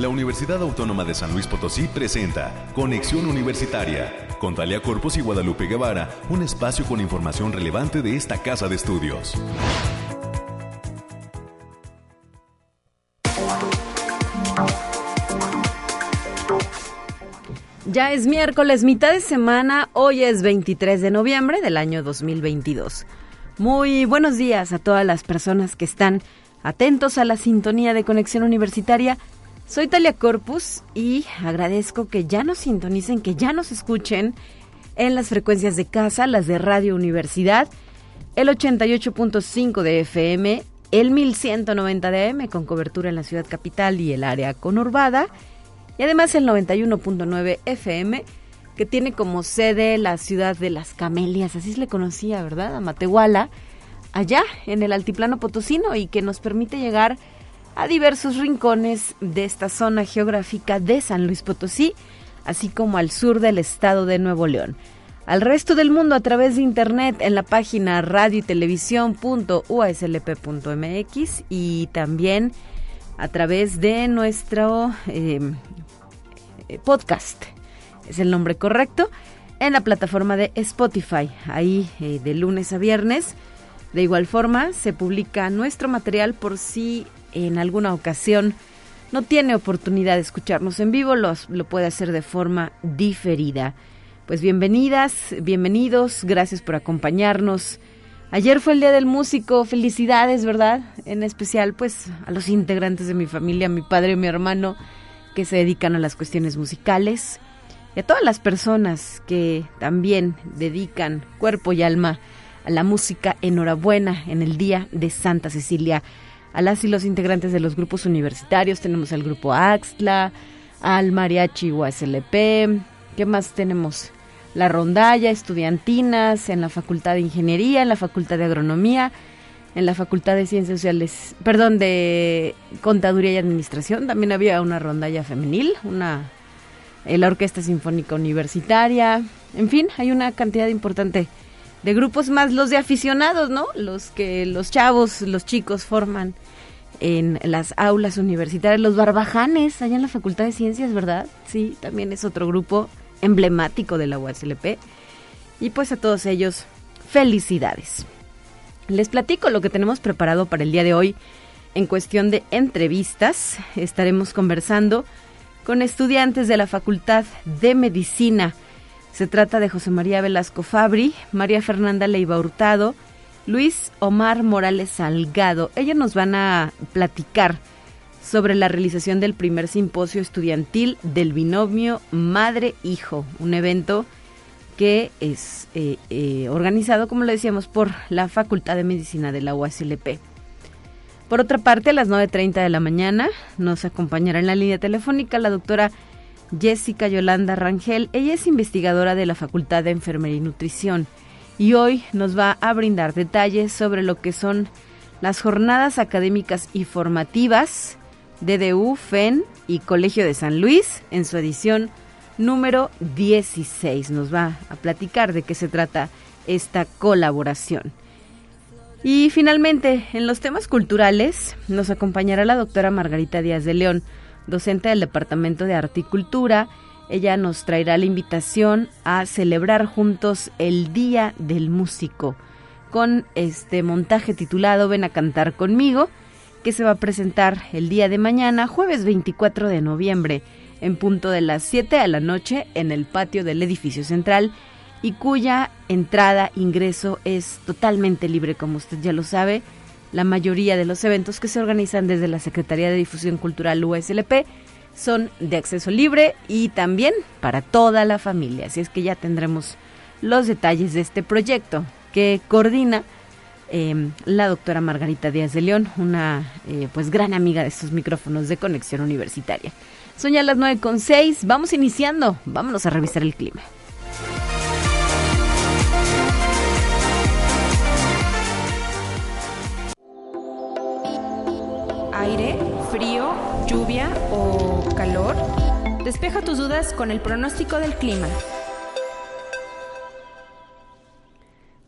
la Universidad Autónoma de San Luis Potosí presenta Conexión Universitaria con Talia Corpus y Guadalupe Guevara, un espacio con información relevante de esta casa de estudios. Ya es miércoles, mitad de semana, hoy es 23 de noviembre del año 2022. Muy buenos días a todas las personas que están atentos a la sintonía de Conexión Universitaria. Soy Talia Corpus y agradezco que ya nos sintonicen, que ya nos escuchen en las frecuencias de casa, las de Radio Universidad, el 88.5 de FM, el 1190 de AM con cobertura en la ciudad capital y el área conurbada, y además el 91.9 FM que tiene como sede la ciudad de las Camelias, así se le conocía, ¿verdad? A Matehuala, allá en el altiplano potosino y que nos permite llegar diversos rincones de esta zona geográfica de San Luis Potosí, así como al sur del estado de Nuevo León. Al resto del mundo a través de internet en la página radio y televisión.uslp.mx y también a través de nuestro eh, podcast es el nombre correcto, en la plataforma de Spotify, ahí eh, de lunes a viernes. De igual forma, se publica nuestro material por si en alguna ocasión no tiene oportunidad de escucharnos en vivo, lo, lo puede hacer de forma diferida. Pues bienvenidas, bienvenidos, gracias por acompañarnos. Ayer fue el Día del Músico, felicidades, ¿verdad? En especial, pues, a los integrantes de mi familia, mi padre y mi hermano, que se dedican a las cuestiones musicales y a todas las personas que también dedican cuerpo y alma a la música, enhorabuena en el Día de Santa Cecilia. A las y los integrantes de los grupos universitarios. Tenemos al grupo Axtla, al Mariachi USLP, ¿qué más tenemos? La rondalla, estudiantinas, en la Facultad de Ingeniería, en la Facultad de Agronomía, en la Facultad de Ciencias Sociales, perdón, de Contaduría y Administración, también había una rondalla femenil, una la Orquesta Sinfónica Universitaria, en fin, hay una cantidad importante de grupos más los de aficionados, ¿no? Los que los chavos, los chicos forman en las aulas universitarias, los barbajanes, allá en la Facultad de Ciencias, ¿verdad? Sí, también es otro grupo emblemático de la UASLP. Y pues a todos ellos, felicidades. Les platico lo que tenemos preparado para el día de hoy en cuestión de entrevistas. Estaremos conversando con estudiantes de la Facultad de Medicina. Se trata de José María Velasco Fabri, María Fernanda Leiva Hurtado, Luis Omar Morales Salgado. Ellos nos van a platicar sobre la realización del primer simposio estudiantil del binomio Madre-Hijo, un evento que es eh, eh, organizado, como lo decíamos, por la Facultad de Medicina de la UASLP. Por otra parte, a las 9.30 de la mañana nos acompañará en la línea telefónica la doctora Jessica Yolanda Rangel. Ella es investigadora de la Facultad de Enfermería y Nutrición y hoy nos va a brindar detalles sobre lo que son las jornadas académicas y formativas DDU, FEN y Colegio de San Luis en su edición número 16. Nos va a platicar de qué se trata esta colaboración. Y finalmente, en los temas culturales, nos acompañará la doctora Margarita Díaz de León, docente del Departamento de Articultura. Ella nos traerá la invitación a celebrar juntos el Día del Músico con este montaje titulado Ven a cantar conmigo, que se va a presentar el día de mañana, jueves 24 de noviembre, en punto de las 7 de la noche en el patio del edificio central y cuya entrada, ingreso es totalmente libre, como usted ya lo sabe. La mayoría de los eventos que se organizan desde la Secretaría de Difusión Cultural USLP son de acceso libre y también para toda la familia. Así es que ya tendremos los detalles de este proyecto que coordina em, la doctora Margarita Díaz de León, una eh, pues gran amiga de estos micrófonos de conexión universitaria. Son ya las 9.6, vamos iniciando, vámonos a revisar el clima. Aire, frío, lluvia o calor? Despeja tus dudas con el pronóstico del clima.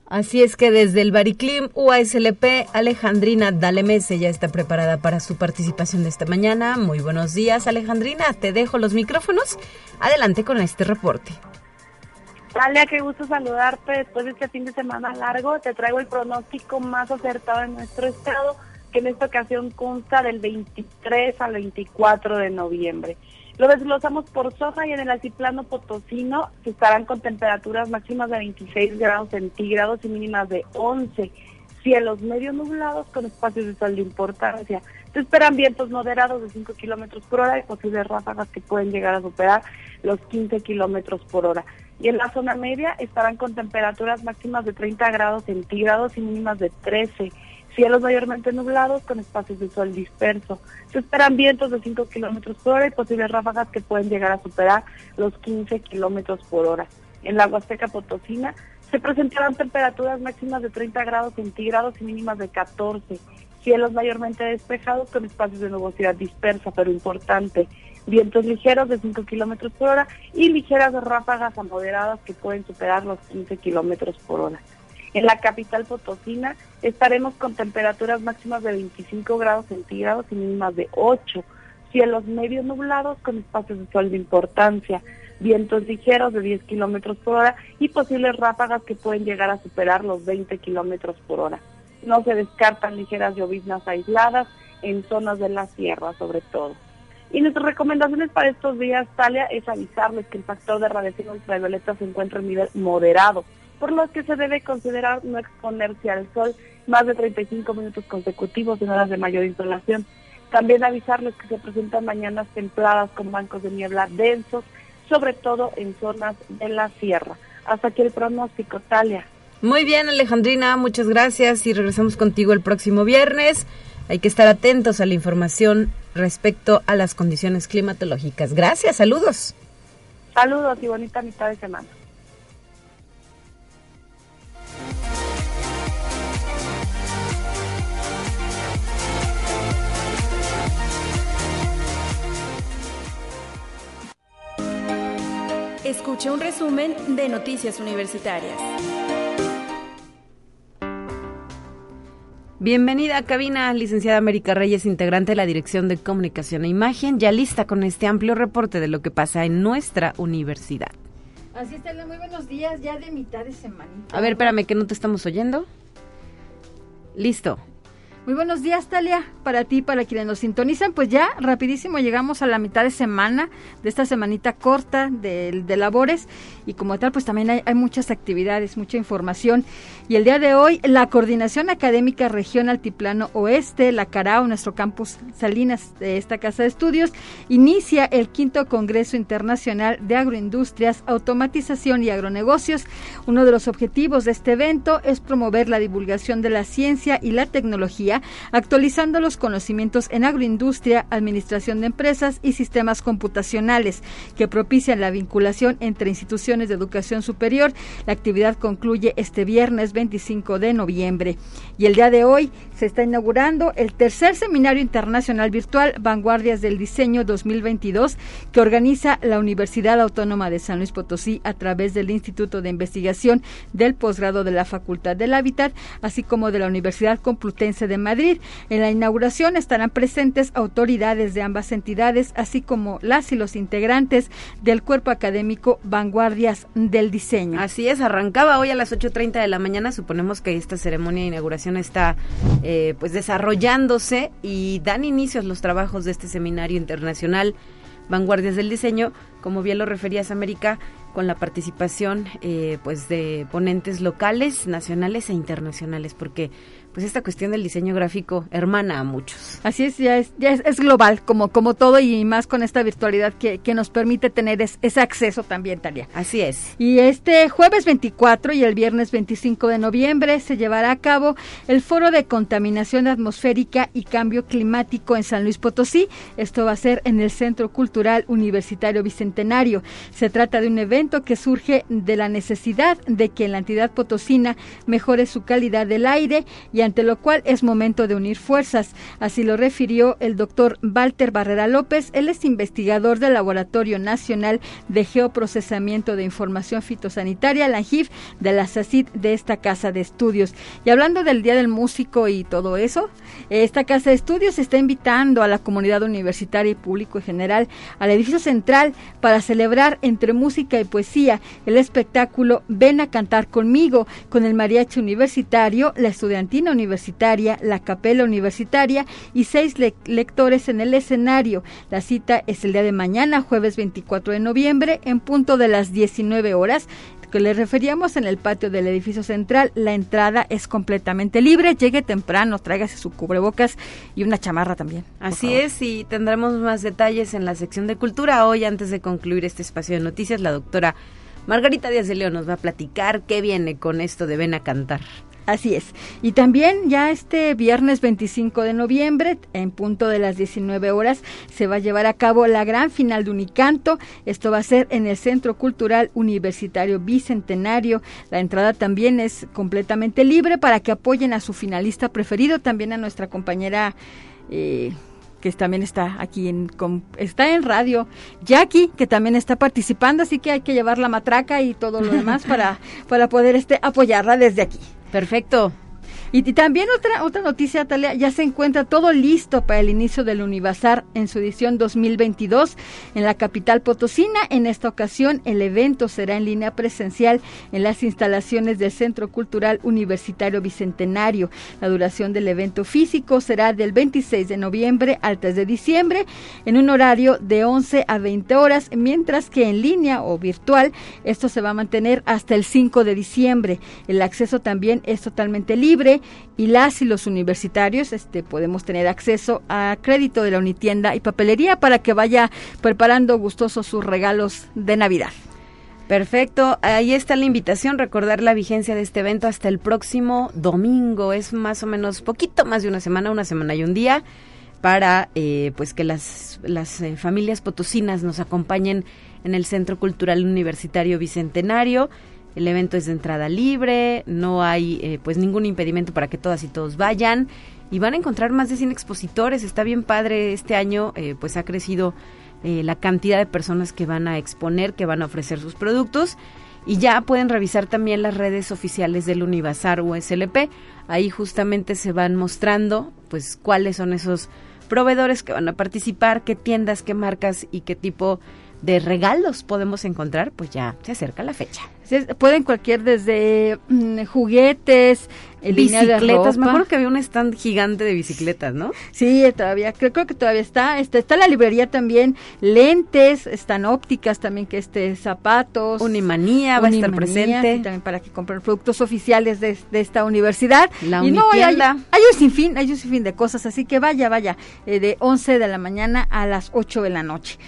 Así es que desde el Bariclim UASLP, Alejandrina Dalemese ya está preparada para su participación de esta mañana. Muy buenos días, Alejandrina. Te dejo los micrófonos. Adelante con este reporte. Talia, qué gusto saludarte después de este fin de semana largo. Te traigo el pronóstico más acertado en nuestro estado, que en esta ocasión consta del 23 al 24 de noviembre. Lo desglosamos por soja y en el altiplano potosino se estarán con temperaturas máximas de 26 grados centígrados y mínimas de 11. Cielos medio nublados con espacios de sol de importancia. Se esperan vientos moderados de 5 kilómetros por hora y posibles ráfagas que pueden llegar a superar los 15 kilómetros por hora. Y en la zona media estarán con temperaturas máximas de 30 grados centígrados y mínimas de 13 cielos mayormente nublados con espacios de sol disperso. Se esperan vientos de 5 kilómetros por hora y posibles ráfagas que pueden llegar a superar los 15 kilómetros por hora. En la Huasteca Potosina se presentarán temperaturas máximas de 30 grados centígrados y mínimas de 14. Cielos mayormente despejados con espacios de nubosidad dispersa, pero importante. Vientos ligeros de 5 kilómetros por hora y ligeras ráfagas a moderadas que pueden superar los 15 kilómetros por hora. En la capital potosina estaremos con temperaturas máximas de 25 grados centígrados y mínimas de 8. Cielos medio nublados con espacios de sol de importancia. Vientos ligeros de 10 kilómetros por hora y posibles ráfagas que pueden llegar a superar los 20 kilómetros por hora. No se descartan ligeras lloviznas aisladas en zonas de la sierra, sobre todo. Y nuestras recomendaciones para estos días, Talia, es avisarles que el factor de radiación ultravioleta se encuentra en nivel moderado por lo que se debe considerar no exponerse al sol más de 35 minutos consecutivos en horas de mayor insolación. También avisarles que se presentan mañanas templadas con bancos de niebla densos, sobre todo en zonas de la sierra. Hasta aquí el pronóstico, Talia. Muy bien, Alejandrina, muchas gracias y regresamos contigo el próximo viernes. Hay que estar atentos a la información respecto a las condiciones climatológicas. Gracias, saludos. Saludos y bonita mitad de semana. Escuche un resumen de Noticias Universitarias. Bienvenida a cabina, licenciada América Reyes, integrante de la Dirección de Comunicación e Imagen, ya lista con este amplio reporte de lo que pasa en nuestra universidad. Así está, muy buenos días, ya de mitad de semana. A ver, espérame, que no te estamos oyendo. Listo. Muy buenos días, Talia, para ti, para quienes nos sintonizan. Pues ya rapidísimo llegamos a la mitad de semana, de esta semanita corta de, de labores y como tal, pues también hay, muchas actividades, mucha información. Y el día de hoy, la Coordinación Académica Región Altiplano Oeste, la CARAO, nuestro campus Salinas de esta Casa de Estudios, inicia el quinto Congreso Internacional de Agroindustrias, Automatización y Agronegocios. Uno de los objetivos de este evento es promover la divulgación de la ciencia y la tecnología actualizando los conocimientos en agroindustria, administración de empresas y sistemas computacionales que propician la vinculación entre instituciones de educación superior. La actividad concluye este viernes 25 de noviembre y el día de hoy se está inaugurando el tercer seminario internacional virtual Vanguardias del Diseño 2022 que organiza la Universidad Autónoma de San Luis Potosí a través del Instituto de Investigación del Posgrado de la Facultad del Hábitat, así como de la Universidad Complutense de Madrid. En la inauguración estarán presentes autoridades de ambas entidades, así como las y los integrantes del cuerpo académico Vanguardias del Diseño. Así es, arrancaba hoy a las 8.30 de la mañana. Suponemos que esta ceremonia de inauguración está eh, pues desarrollándose y dan inicios los trabajos de este seminario internacional Vanguardias del Diseño, como bien lo referías América, con la participación eh, pues de ponentes locales, nacionales e internacionales, porque pues esta cuestión del diseño gráfico hermana a muchos. Así es, ya es, ya es, global, como, como todo y más con esta virtualidad que, que nos permite tener ese acceso también, Talia. Así es. Y este jueves 24 y el viernes 25 de noviembre se llevará a cabo el Foro de Contaminación Atmosférica y Cambio Climático en San Luis Potosí. Esto va a ser en el Centro Cultural Universitario Bicentenario. Se trata de un evento que surge de la necesidad de que la entidad potosina mejore su calidad del aire y y ante lo cual es momento de unir fuerzas. Así lo refirió el doctor Walter Barrera López, él es investigador del Laboratorio Nacional de Geoprocesamiento de Información Fitosanitaria, la ANGIF, de la SACID de esta casa de estudios. Y hablando del Día del Músico y todo eso, esta casa de estudios está invitando a la comunidad universitaria y público en general al edificio central para celebrar entre música y poesía el espectáculo Ven a cantar conmigo con el mariachi universitario, la estudiantina universitaria, la capela universitaria y seis lectores en el escenario. La cita es el día de mañana, jueves 24 de noviembre, en punto de las 19 horas que le referíamos en el patio del edificio central. La entrada es completamente libre. Llegue temprano, tráigase su cubrebocas y una chamarra también. Así es, y tendremos más detalles en la sección de cultura. Hoy, antes de concluir este espacio de noticias, la doctora Margarita Díaz de León nos va a platicar qué viene con esto de Ven a cantar. Así es. Y también ya este viernes 25 de noviembre, en punto de las 19 horas, se va a llevar a cabo la gran final de Unicanto. Esto va a ser en el Centro Cultural Universitario Bicentenario. La entrada también es completamente libre para que apoyen a su finalista preferido, también a nuestra compañera... Eh, que también está aquí en está en radio, Jackie, que también está participando, así que hay que llevar la matraca y todo lo demás para, para poder este apoyarla desde aquí. Perfecto. Y, también otra, otra noticia, Talia, ya se encuentra todo listo para el inicio del Univazar en su edición 2022 en la capital potosina. En esta ocasión, el evento será en línea presencial en las instalaciones del Centro Cultural Universitario Bicentenario. La duración del evento físico será del 26 de noviembre al 3 de diciembre en un horario de 11 a 20 horas, mientras que en línea o virtual esto se va a mantener hasta el 5 de diciembre. El acceso también es totalmente libre y las y los universitarios este, podemos tener acceso a crédito de la Unitienda y papelería para que vaya preparando gustosos sus regalos de Navidad. Perfecto, ahí está la invitación, recordar la vigencia de este evento hasta el próximo domingo, es más o menos poquito más de una semana, una semana y un día, para eh, pues que las, las eh, familias potosinas nos acompañen en el Centro Cultural Universitario Bicentenario. El evento es de entrada libre, no hay eh, pues ningún impedimento para que todas y todos vayan y van a encontrar más de 100 expositores. Está bien padre este año, eh, pues ha crecido eh, la cantidad de personas que van a exponer, que van a ofrecer sus productos y ya pueden revisar también las redes oficiales del Univazar USLP. Ahí justamente se van mostrando pues cuáles son esos proveedores que van a participar, qué tiendas, qué marcas y qué tipo de regalos podemos encontrar, pues ya se acerca la fecha. pueden cualquier desde mm, juguetes, bicicletas. Me acuerdo que había un stand gigante de bicicletas, ¿no? Sí, todavía, creo, que todavía está. Está, está la librería también, lentes, están ópticas también, que este, zapatos. Unimanía va a estar presente. También para que compren productos oficiales de, esta universidad. La y no, hay, hay, un sinfín, hay un sinfín de cosas, así que vaya, vaya, eh, de 11 de la mañana a las 8 de la noche.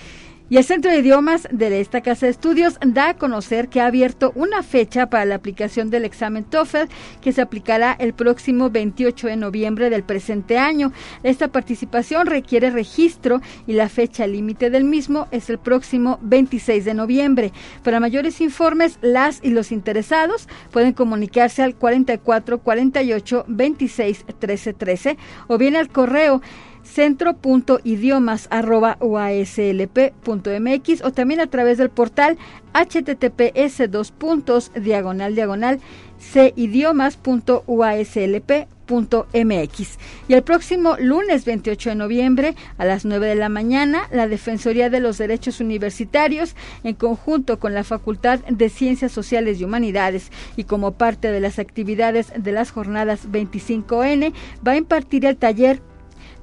Y el Centro de Idiomas de esta Casa de Estudios da a conocer que ha abierto una fecha para la aplicación del examen TOEFL que se aplicará el próximo 28 de noviembre del presente año. Esta participación requiere registro y la fecha límite del mismo es el próximo 26 de noviembre. Para mayores informes, las y los interesados pueden comunicarse al 44 48 26 13 13 o bien al correo centro.idiomas.uaslp.mx o también a través del portal https dos puntos diagonal diagonal cidiomas.uaslp.mx. Y el próximo lunes 28 de noviembre a las 9 de la mañana, la Defensoría de los Derechos Universitarios, en conjunto con la Facultad de Ciencias Sociales y Humanidades y como parte de las actividades de las jornadas 25N, va a impartir el taller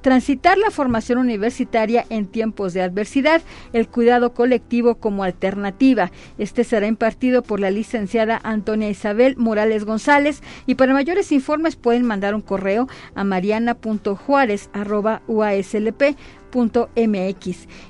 transitar la formación universitaria en tiempos de adversidad, el cuidado colectivo como alternativa. Este será impartido por la licenciada Antonia Isabel Morales González y para mayores informes pueden mandar un correo a mariana.juárez.uaslp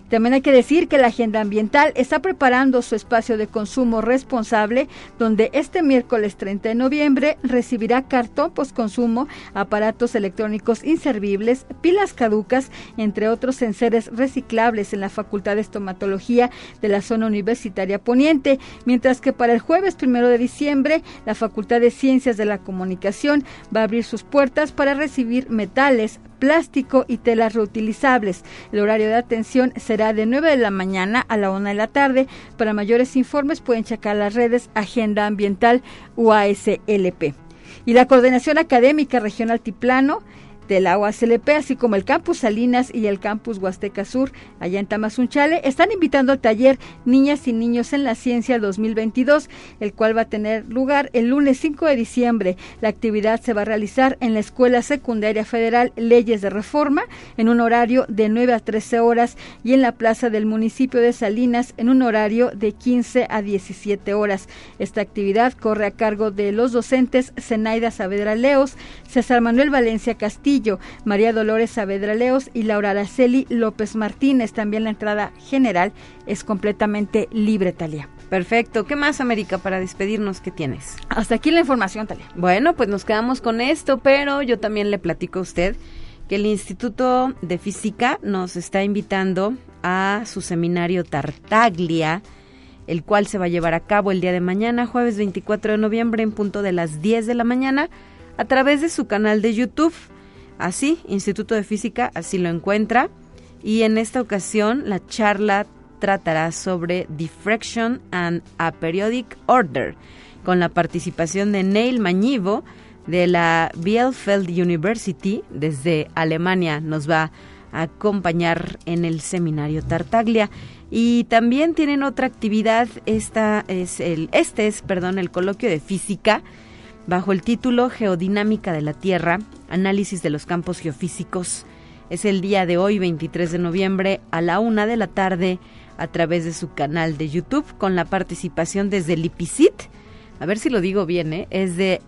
También hay que decir que la Agenda Ambiental está preparando su espacio de consumo responsable, donde este miércoles 30 de noviembre recibirá cartón postconsumo, aparatos electrónicos inservibles, pilas caducas, entre otros enseres reciclables en la Facultad de Estomatología de la zona universitaria poniente, mientras que para el jueves primero de diciembre la Facultad de Ciencias de la Comunicación va a abrir sus puertas para recibir metales, plástico y telas reutilizables. El horario de atención será de 9 de la mañana a la 1 de la tarde. Para mayores informes pueden checar las redes Agenda Ambiental UASLP. Y la Coordinación Académica Regional Tiplano de la UASLP, así como el Campus Salinas y el Campus Huasteca Sur, allá en Tamazunchale, están invitando al taller Niñas y Niños en la Ciencia 2022, el cual va a tener lugar el lunes 5 de diciembre. La actividad se va a realizar en la Escuela Secundaria Federal Leyes de Reforma, en un horario de 9 a 13 horas, y en la plaza del municipio de Salinas, en un horario de 15 a 17 horas. Esta actividad corre a cargo de los docentes Zenaida Saavedra Leos, César Manuel Valencia Castillo, María Dolores Saavedra Leos y Laura Araceli López Martínez. También la entrada general es completamente libre, Talia. Perfecto. ¿Qué más, América, para despedirnos? ¿Qué tienes? Hasta aquí la información, Talia. Bueno, pues nos quedamos con esto, pero yo también le platico a usted que el Instituto de Física nos está invitando a su seminario Tartaglia, el cual se va a llevar a cabo el día de mañana, jueves 24 de noviembre, en punto de las 10 de la mañana, a través de su canal de YouTube. Así, Instituto de Física así lo encuentra. Y en esta ocasión la charla tratará sobre Diffraction and a Periodic Order, con la participación de Neil Mañivo de la Bielefeld University desde Alemania. Nos va a acompañar en el seminario Tartaglia. Y también tienen otra actividad, esta es el, este es, perdón, el coloquio de física bajo el título Geodinámica de la Tierra, análisis de los campos geofísicos. Es el día de hoy, 23 de noviembre, a la una de la tarde, a través de su canal de YouTube, con la participación desde el IPICIT. A ver si lo digo bien, ¿eh? es de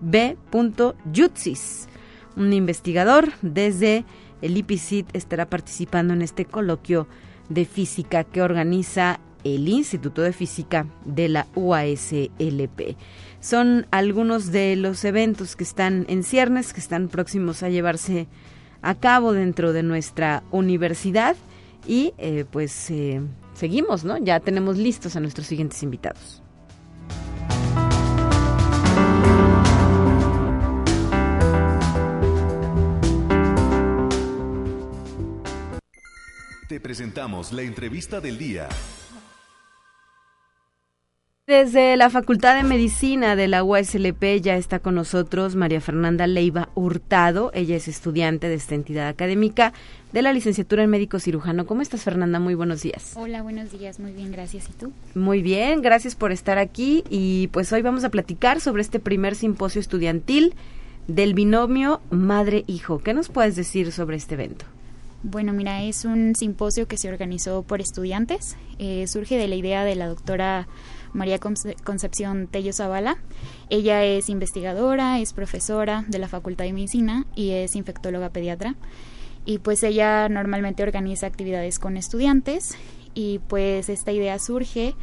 B.Jutsis. Un investigador desde el IPICIT estará participando en este coloquio de física que organiza el Instituto de Física de la UASLP. Son algunos de los eventos que están en ciernes, que están próximos a llevarse a cabo dentro de nuestra universidad y eh, pues eh, seguimos, ¿no? Ya tenemos listos a nuestros siguientes invitados. Te presentamos la entrevista del día. Desde la Facultad de Medicina de la USLP ya está con nosotros María Fernanda Leiva Hurtado. Ella es estudiante de esta entidad académica de la licenciatura en médico cirujano. ¿Cómo estás, Fernanda? Muy buenos días. Hola, buenos días. Muy bien, gracias. ¿Y tú? Muy bien, gracias por estar aquí. Y pues hoy vamos a platicar sobre este primer simposio estudiantil del binomio madre-hijo. ¿Qué nos puedes decir sobre este evento? Bueno, mira, es un simposio que se organizó por estudiantes. Eh, surge de la idea de la doctora María Concepción Tello Zavala. Ella es investigadora, es profesora de la Facultad de Medicina y es infectóloga pediatra. Y pues ella normalmente organiza actividades con estudiantes y pues esta idea surge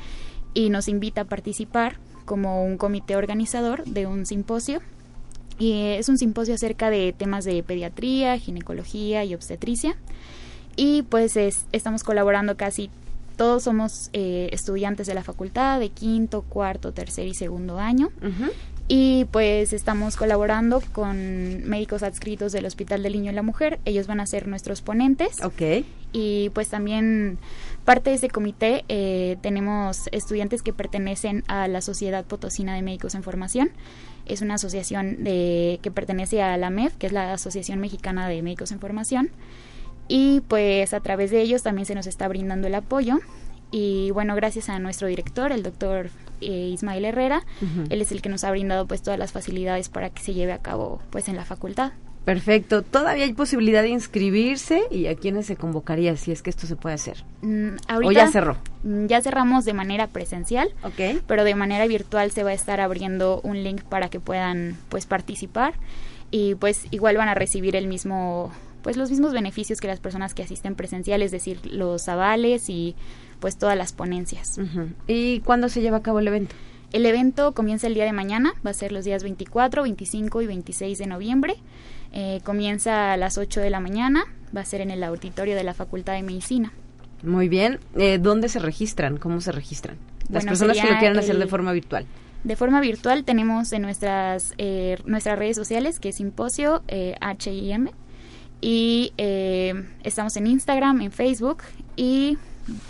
y nos invita a participar como un comité organizador de un simposio. Y es un simposio acerca de temas de pediatría, ginecología y obstetricia. Y pues estamos colaborando casi todos somos eh, estudiantes de la facultad de quinto, cuarto, tercer y segundo año. Y pues estamos colaborando con médicos adscritos del Hospital del Niño y la Mujer. Ellos van a ser nuestros ponentes. Ok. Y pues también parte de este comité eh, tenemos estudiantes que pertenecen a la Sociedad Potosina de Médicos en Formación. Es una asociación de, que pertenece a la MEF, que es la Asociación Mexicana de Médicos en Formación y pues a través de ellos también se nos está brindando el apoyo y bueno, gracias a nuestro director, el doctor eh, Ismael Herrera, él es el que nos ha brindado pues todas las facilidades para que se lleve a cabo pues en la facultad. Perfecto. ¿Todavía hay posibilidad de inscribirse y a quiénes se convocaría si es que esto se puede hacer? Mm, ¿O ya cerró? Mm, ya cerramos de manera presencial, Ok. pero de manera virtual se va a estar abriendo un link para que puedan pues participar. y pues igual van a recibir el mismo pues los mismos beneficios que las personas que asisten presencial, es decir, los avales y pues todas las ponencias. ¿Y cuándo se lleva a cabo el evento? El evento comienza el día de mañana, va a ser los días 24, 25 y 26 de noviembre. Eh, comienza a las 8 de la mañana, va a ser en el auditorio de la Facultad de Medicina. Muy bien. Eh, ¿Dónde se registran? ¿Cómo se registran? Las personas que lo quieran hacer de forma virtual. De forma virtual tenemos en nuestras, eh, nuestras redes sociales, que es Simposio HIM, y eh, estamos en Instagram, en Facebook, y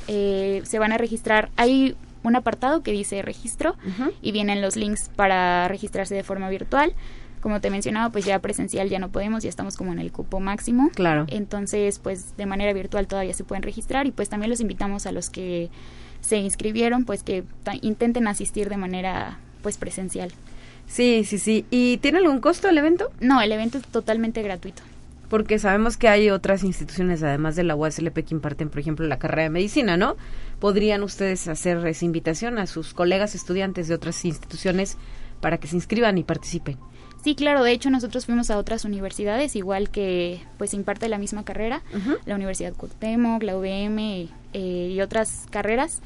se van a registrar. Hay un apartado que dice registro y vienen los links para registrarse de forma virtual como te mencionaba, pues ya presencial ya no podemos, ya estamos como en el cupo máximo. Claro. Entonces, pues de manera virtual todavía se pueden registrar y pues también los invitamos a los que se inscribieron, pues que intenten asistir de manera pues presencial. Sí, sí, sí. ¿Y tiene algún costo el evento? No, el evento es totalmente gratuito. Porque sabemos que hay otras instituciones, además de la UASLP, que imparten, por ejemplo, la carrera de medicina, ¿no? ¿Podrían ustedes hacer esa invitación a sus colegas estudiantes de otras instituciones para que se inscriban y participen? Sí, claro, de hecho nosotros fuimos a otras universidades, igual que pues imparte la misma carrera, la Universidad Cuauhtémoc, la UVM eh, y otras carreras.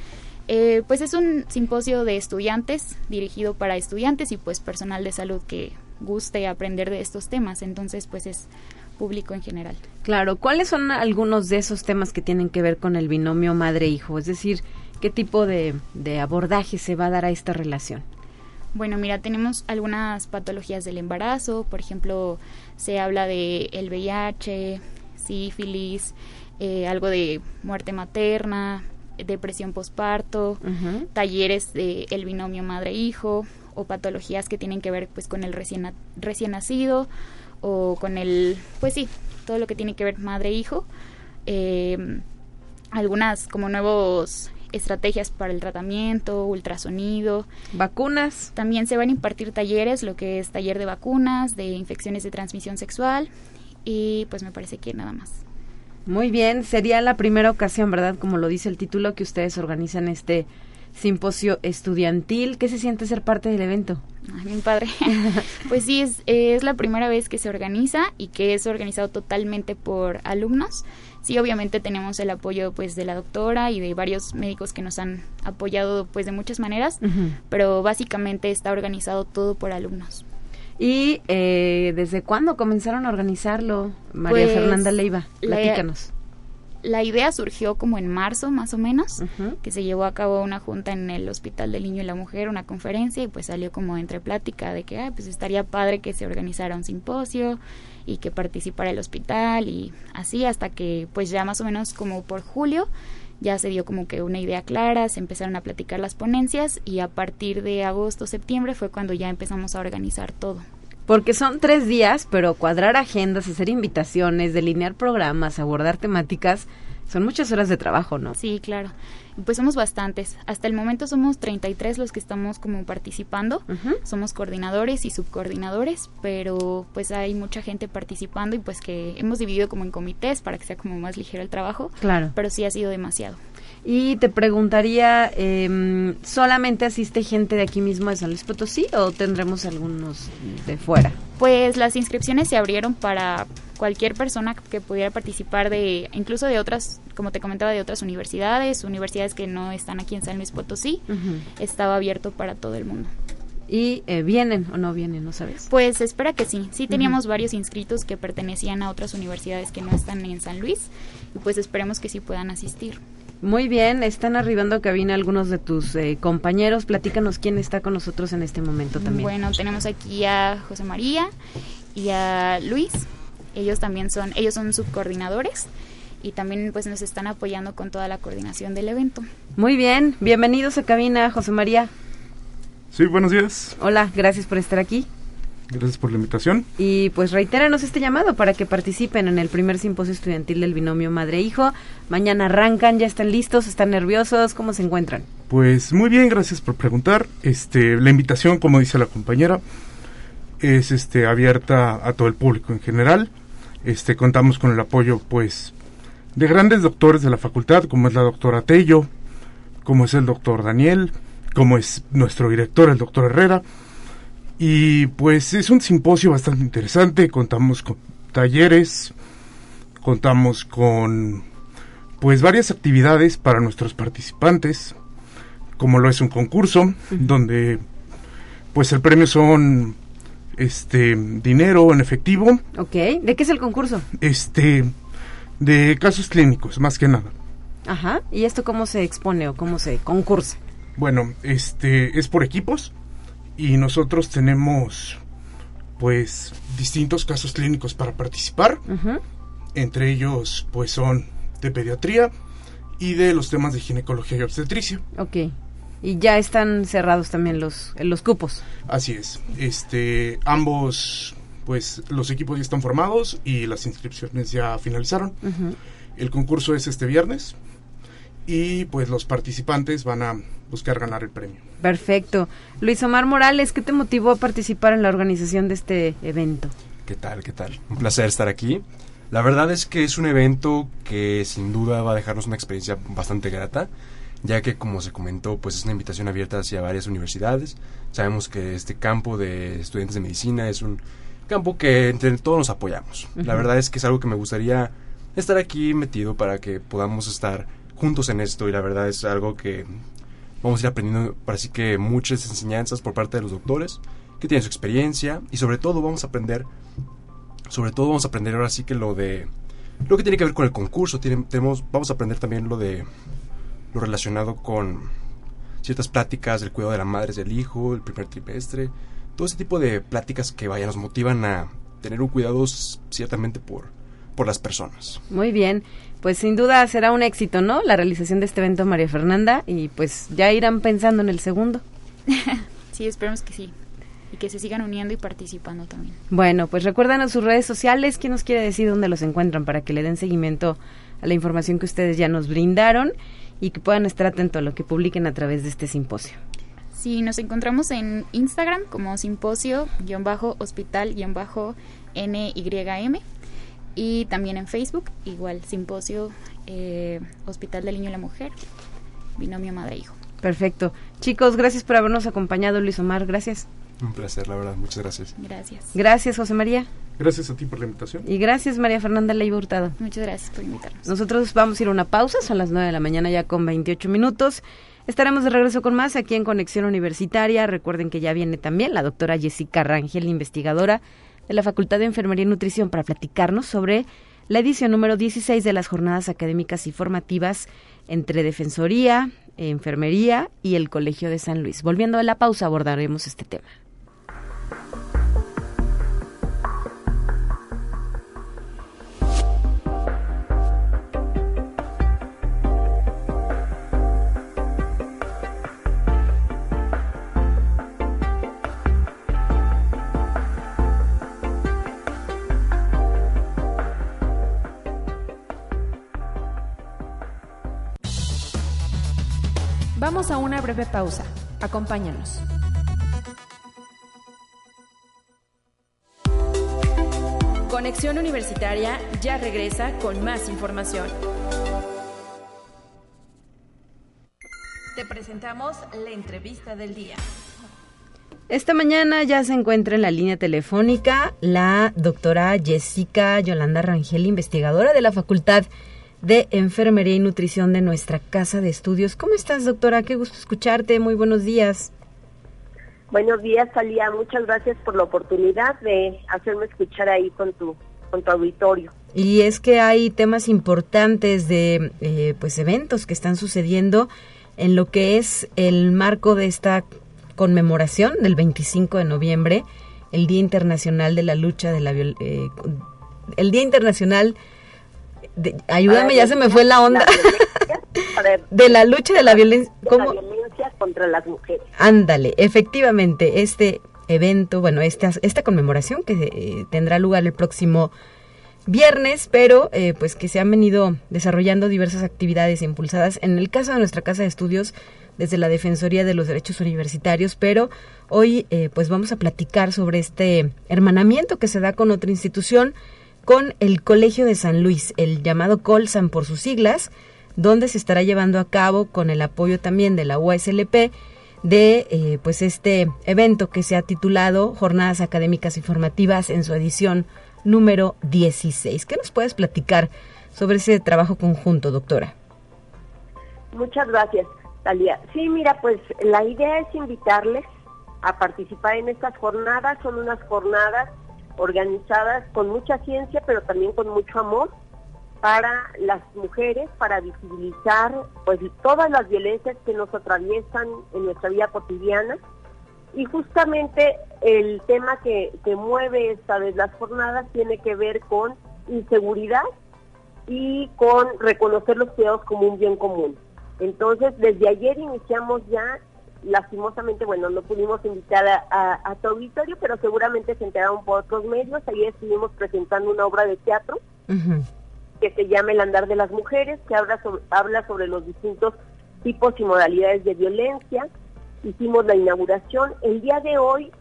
Eh, pues es un simposio de estudiantes dirigido para estudiantes y pues personal de salud que guste aprender de estos temas, entonces pues es público en general. Claro, ¿cuáles son algunos de esos temas que tienen que ver con el binomio madre-hijo? Es decir, ¿qué tipo de abordaje se va a dar a esta relación? Bueno, mira, tenemos algunas patologías del embarazo, por ejemplo, se habla de el VIH, sífilis, eh, algo de muerte materna, depresión posparto, talleres de el binomio madre-hijo o patologías que tienen que ver pues con el recién, recién nacido o con el, pues sí, todo lo que tiene que ver madre-hijo. Eh, algunas como nuevos estrategias para el tratamiento, ultrasonido. Vacunas. También se van a impartir talleres, lo que es taller de vacunas, de infecciones de transmisión sexual y pues me parece que nada más. Muy bien, sería la primera ocasión, ¿verdad? Como lo dice el título, que ustedes organizan este simposio estudiantil. ¿Qué se siente ser parte del evento? Ay, mi padre. pues sí, es, es la primera vez que se organiza y que es organizado totalmente por alumnos. Sí, obviamente tenemos el apoyo pues de la doctora y de varios médicos que nos han apoyado pues de muchas maneras, pero básicamente está organizado todo por alumnos. ¿Y eh, desde cuándo comenzaron a organizarlo, María pues, Fernanda Leiva? Platícanos. La, idea surgió como en marzo más o menos, que se llevó a cabo una junta en el Hospital del Niño y la Mujer, una conferencia, y pues salió como entre plática de que ah, pues estaría padre que se organizara un simposio, y que participara el hospital y así hasta que pues ya más o menos como por julio ya se dio como que una idea clara, se empezaron a platicar las ponencias y a partir de agosto, septiembre fue cuando ya empezamos a organizar todo. Porque son tres días, pero cuadrar agendas, hacer invitaciones, delinear programas, abordar temáticas, son muchas horas de trabajo, ¿no? Sí, claro. Pues somos bastantes. Hasta el momento somos 33 los que estamos como participando. Somos coordinadores y subcoordinadores, pero pues hay mucha gente participando y pues que hemos dividido como en comités para que sea como más ligero el trabajo. Claro. Pero sí ha sido demasiado. Y te preguntaría, eh, ¿solamente asiste gente de aquí mismo de San Luis Potosí o tendremos algunos de fuera? Pues las inscripciones se abrieron para cualquier persona que pudiera participar de, incluso de otras, como te comentaba, de otras universidades, universidades que no están aquí en San Luis Potosí, estaba abierto para todo el mundo. ¿Y eh, vienen o no vienen, no sabes? Pues espera que sí. Sí teníamos varios inscritos que pertenecían a otras universidades que no están en San Luis y pues esperemos que sí puedan asistir. Muy bien, están arribando a cabina algunos de tus eh, compañeros. Platícanos quién está con nosotros en este momento también. Bueno, tenemos aquí a José María y a Luis. Ellos también son, ellos son subcoordinadores y también pues nos están apoyando con toda la coordinación del evento. Muy bien, bienvenidos a cabina, José María. Sí, buenos días. Hola, gracias por estar aquí. Gracias por la invitación. Y pues reitéranos este llamado para que participen en el primer simposio estudiantil del binomio madre-hijo. Mañana arrancan, ya están listos, están nerviosos, ¿cómo se encuentran? Pues muy bien, gracias por preguntar. Este, la invitación, como dice la compañera, es este abierta a todo el público en general. Este, contamos con el apoyo pues de grandes doctores de la facultad, como es la doctora Tello, como es el doctor Daniel, como es nuestro director, el doctor Herrera, Y pues es un simposio bastante interesante, contamos con talleres, contamos con pues varias actividades para nuestros participantes, como lo es un concurso, donde pues el premio son este dinero en efectivo. Ok, ¿de qué es el concurso? Este de casos clínicos, más que nada. Ajá, ¿y esto cómo se expone o cómo se concursa? Bueno, este es por equipos y nosotros tenemos pues distintos casos clínicos para participar. Entre ellos pues son de pediatría y de los temas de ginecología y obstetricia. Ok. Y ya están cerrados también los, los cupos. Así es. Este, ambos, pues los equipos ya están formados y las inscripciones ya finalizaron. El concurso es este viernes y pues los participantes van a buscar ganar el premio. Perfecto. Luis Omar Morales, ¿qué te motivó a participar en la organización de este evento? ¿Qué tal? ¿Qué tal? Un placer estar aquí. La verdad es que es un evento que sin duda va a dejarnos una experiencia bastante grata, ya que como se comentó, pues es una invitación abierta hacia varias universidades. Sabemos que este campo de estudiantes de medicina es un campo que entre todos nos apoyamos. La verdad es que es algo que me gustaría estar aquí metido para que podamos estar juntos en esto y la verdad es algo que vamos a ir aprendiendo, así que muchas enseñanzas por parte de los doctores que tienen su experiencia y sobre todo vamos a aprender sobre todo vamos a aprender ahora sí que lo de lo que tiene que ver con el concurso. tenemos, vamos a aprender también lo de lo relacionado con ciertas pláticas del cuidado de la madre del hijo, el primer trimestre, todo ese tipo de pláticas que vaya nos motivan a tener un cuidado ciertamente por por las personas. Muy bien, pues sin duda será un éxito, ¿no? La realización de este evento María Fernanda y pues ya irán pensando en el segundo. sí, esperemos que sí y que se sigan uniendo y participando también. Bueno, pues recuérdanos sus redes sociales, ¿quién nos quiere decir dónde los encuentran para que le den seguimiento a la información que ustedes ya nos brindaron y que puedan estar atentos a lo que publiquen a través de este simposio? Sí, nos encontramos en Instagram como simposio-hospital-nym y también en Facebook, igual simposio eh, Hospital del Niño y la Mujer, binomio madre-hijo. Perfecto. Chicos, gracias por habernos acompañado, Luis Omar, gracias. Un placer, la verdad. Muchas gracias. Gracias. Gracias, José María. Gracias a ti por la invitación. Y gracias, María Fernanda Leiva Hurtado. Muchas gracias por invitarnos. Nosotros vamos a ir a una pausa, son las 9 de la mañana ya con 28 minutos. Estaremos de regreso con más aquí en Conexión Universitaria. Recuerden que ya viene también la doctora Jessica Rangel, investigadora de la Facultad de Enfermería y Nutrición, para platicarnos sobre la edición número 16 de las jornadas académicas y formativas entre Defensoría, Enfermería y el Colegio de San Luis. Volviendo a la pausa abordaremos este tema. Vamos a una breve pausa. Acompáñanos. Conexión Universitaria ya regresa con más información. Te presentamos la entrevista del día. Esta mañana ya se encuentra en la línea telefónica la doctora Jessica Yolanda Rangel, investigadora de la Facultad de Enfermería y Nutrición de nuestra Casa de Estudios. ¿Cómo estás, doctora? Qué gusto escucharte. Muy buenos días. Buenos días, Talía. Muchas gracias por la oportunidad de hacerme escuchar ahí con tu, con tu auditorio. Y es que hay temas importantes de eh, pues eventos que están sucediendo en lo que es el marco de esta conmemoración del 25 de noviembre, el Día Internacional de la Lucha de la eh, el Día Internacional ayúdame, ya se me fue la onda. de la lucha de la violencia. violencia contra las mujeres. Ándale, efectivamente, este evento, bueno, esta, esta conmemoración que eh, tendrá lugar el próximo viernes, pero eh, pues que se han venido desarrollando diversas actividades impulsadas, en el caso de nuestra casa de estudios, desde la Defensoría de los Derechos Universitarios, pero hoy eh, pues vamos a platicar sobre este hermanamiento que se da con otra institución con el Colegio de San Luis, el llamado Colsan por sus siglas, donde se estará llevando a cabo con el apoyo también de la USLP de eh, pues este evento que se ha titulado Jornadas Académicas y Formativas en su edición número 16. ¿Qué nos puedes platicar sobre ese trabajo conjunto, doctora? Muchas gracias, Talia. Sí, mira, pues la idea es invitarles a participar en estas jornadas. Son unas jornadas organizadas con mucha ciencia, pero también con mucho amor para las mujeres, para visibilizar pues todas las violencias que nos atraviesan en nuestra vida cotidiana. Y justamente el tema que, que mueve esta vez las jornadas tiene que ver con inseguridad y con reconocer los cuidados como un bien común. Entonces, desde ayer iniciamos ya, lastimosamente, bueno, no pudimos invitar a, a, tu auditorio, pero seguramente se enteraron por otros medios. Ayer estuvimos presentando una obra de teatro que se llama El andar de las mujeres, que habla sobre, habla sobre los distintos tipos y modalidades de violencia. Hicimos la inauguración. El día de hoy,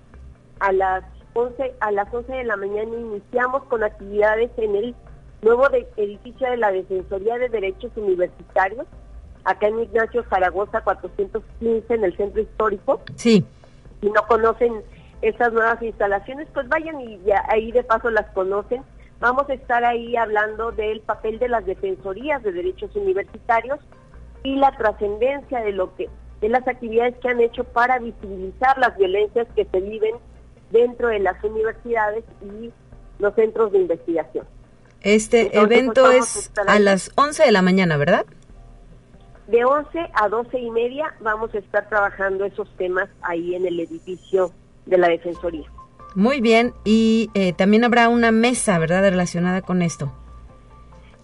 a las 11, a las 11 de la mañana, iniciamos con actividades en el nuevo edificio de la Defensoría de Derechos Universitarios, acá en Ignacio Zaragoza 415 en el centro histórico. Sí. Si no conocen esas nuevas instalaciones, pues vayan y ya ahí de paso las conocen. Vamos a estar ahí hablando del papel de las defensorías de derechos universitarios y la trascendencia de lo que de las actividades que han hecho para visibilizar las violencias que se viven dentro de las universidades y los centros de investigación. Este evento pues, es a las 11 de la mañana, ¿verdad? De 11 a 12 y media vamos a estar trabajando esos temas ahí en el edificio de la Defensoría. Muy bien, y eh, también habrá una mesa, ¿verdad?, relacionada con esto.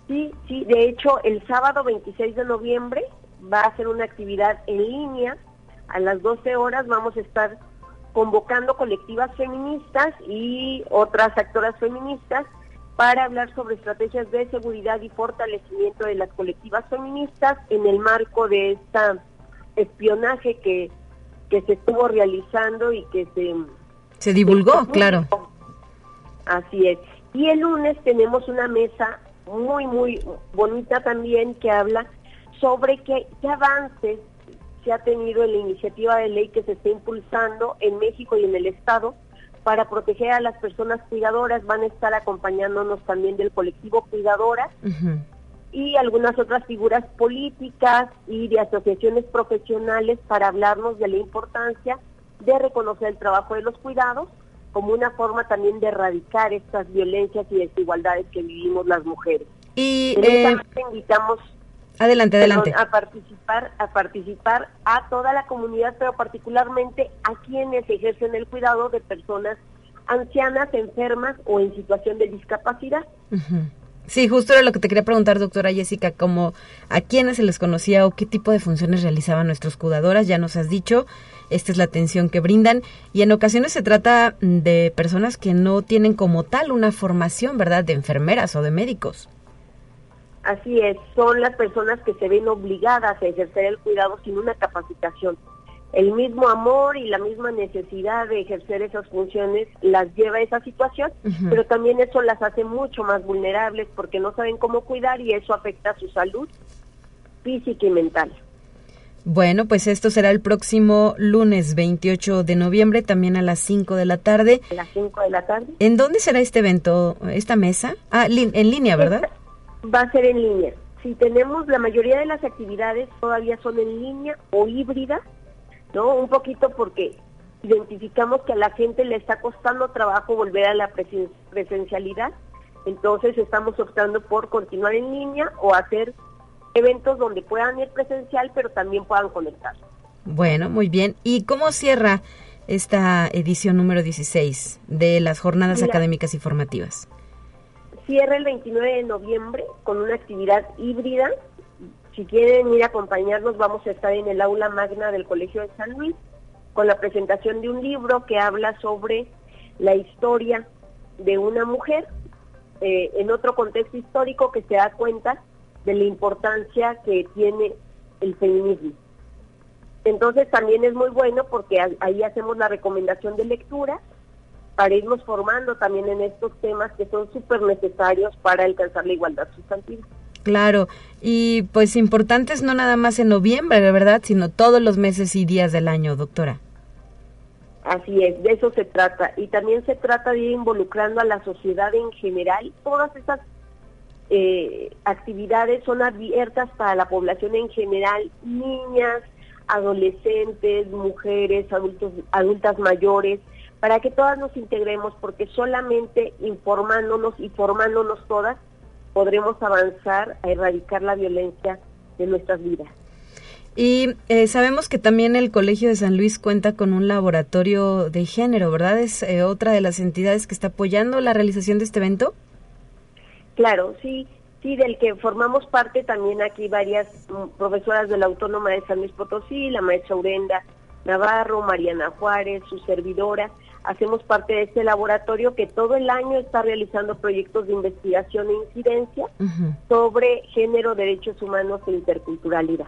Sí, sí, de hecho, el sábado 26 de noviembre va a ser una actividad en línea. A las 12 horas vamos a estar convocando colectivas feministas y otras actoras feministas para hablar sobre estrategias de seguridad y fortalecimiento de las colectivas feministas en el marco de esta espionaje que, que se estuvo realizando y que se... Se divulgó, claro. Así es. Y el lunes tenemos una mesa muy, muy bonita también que habla sobre qué, qué avances se ha tenido en la iniciativa de ley que se está impulsando en México y en el Estado para proteger a las personas cuidadoras. Van a estar acompañándonos también del colectivo Cuidadoras y algunas otras figuras políticas y de asociaciones profesionales para hablarnos de la importancia de reconocer el trabajo de los cuidados como una forma también de erradicar estas violencias y desigualdades que vivimos las mujeres. Y eh, invitamos Adelante, adelante. a participar, a participar a toda la comunidad, pero particularmente a quienes ejercen el cuidado de personas ancianas, enfermas o en situación de discapacidad. Sí, justo era lo que te quería preguntar, doctora Jessica, como a quiénes se les conocía o qué tipo de funciones realizaban nuestros cuidadoras, ya nos has dicho, esta es la atención que brindan y en ocasiones se trata de personas que no tienen como tal una formación, ¿verdad?, de enfermeras o de médicos. Así es, son las personas que se ven obligadas a ejercer el cuidado sin una capacitación. El mismo amor y la misma necesidad de ejercer esas funciones las lleva a esa situación, pero también eso las hace mucho más vulnerables porque no saben cómo cuidar y eso afecta su salud física y mental. Bueno, pues esto será el próximo lunes 28 de noviembre, también a las 5 de la tarde. A las 5 de la tarde. ¿En dónde será este evento, esta mesa? Ah, en línea, ¿verdad? Va a ser en línea. Si tenemos la mayoría de las actividades todavía son en línea o híbridas, ¿no? Un poquito porque identificamos que a la gente le está costando trabajo volver a la presencialidad, entonces estamos optando por continuar en línea o hacer eventos donde puedan ir presencial, pero también puedan conectar. Bueno, muy bien. ¿Y cómo cierra esta edición número 16 de las jornadas académicas y formativas? Cierra el 29 de noviembre con una actividad híbrida. Si quieren ir a acompañarnos, vamos a estar en el aula magna del Colegio de San Luis con la presentación de un libro que habla sobre la historia de una mujer eh, en otro contexto histórico que se da cuenta de la importancia que tiene el feminismo. Entonces también es muy bueno porque ahí hacemos la recomendación de lectura para irnos formando también en estos temas que son súper necesarios para alcanzar la igualdad sustantiva. Claro, y pues importantes no nada más en noviembre, ¿verdad? Sino todos los meses y días del año, doctora. Así es, de eso se trata. Y también se trata de ir involucrando a la sociedad en general. Todas estas eh, actividades son abiertas para la población en general, niñas, adolescentes, mujeres, adultos, adultas mayores, para que todas nos integremos, porque solamente informándonos y formándonos todas podremos avanzar a erradicar la violencia de nuestras vidas. Y eh, sabemos que también el Colegio de San Luis cuenta con un laboratorio de género, ¿verdad? ¿Es eh, otra de las entidades que está apoyando la realización de este evento? Claro, sí, sí, del que formamos parte también aquí varias mm, profesoras de la Autónoma de San Luis Potosí, la maestra Urenda Navarro, Mariana Juárez, su servidora, hacemos parte de este laboratorio que todo el año está realizando proyectos de investigación e incidencia sobre género, derechos humanos e interculturalidad.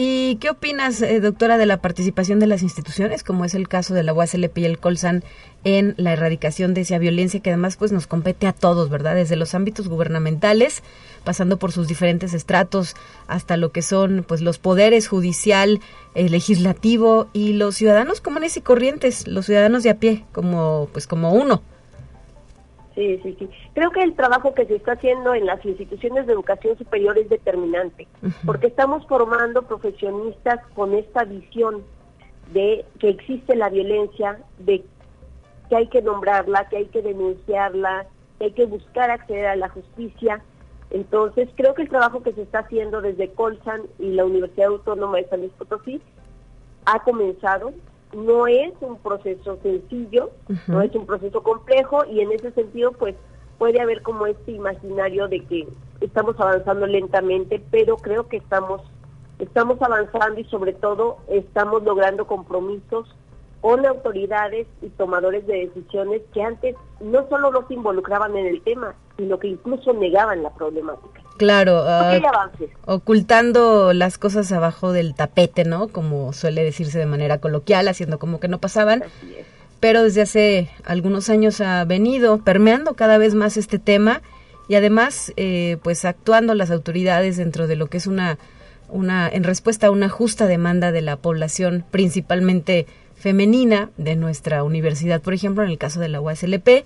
¿Y qué opinas, eh, doctora, de la participación de las instituciones, como es el caso de la UASLP y el Colsan, en la erradicación de esa violencia que además pues nos compete a todos, ¿verdad? Desde los ámbitos gubernamentales, pasando por sus diferentes estratos, hasta lo que son pues los poderes judicial, eh, legislativo y los ciudadanos comunes y corrientes, los ciudadanos de a pie, como pues como uno. Sí, sí, sí. Creo que el trabajo que se está haciendo en las instituciones de educación superior es determinante, porque estamos formando profesionistas con esta visión de que existe la violencia, de que hay que nombrarla, que hay que denunciarla, que hay que buscar acceder a la justicia. Entonces, creo que el trabajo que se está haciendo desde Colsan y la Universidad Autónoma de San Luis Potosí ha comenzado, no es un proceso sencillo, no es un proceso complejo y en ese sentido pues puede haber como este imaginario de que estamos avanzando lentamente, pero creo que estamos estamos avanzando y sobre todo estamos logrando compromisos con autoridades y tomadores de decisiones que antes no solo no se involucraban en el tema, sino que incluso negaban la problemática. Claro, uh, ocultando las cosas abajo del tapete, ¿no? Como suele decirse de manera coloquial, haciendo como que no pasaban. Pero desde hace algunos años ha venido permeando cada vez más este tema y además, eh, pues actuando las autoridades dentro de lo que es una, una, en respuesta a una justa demanda de la población, principalmente femenina de nuestra universidad, por ejemplo, en el caso de la UASLP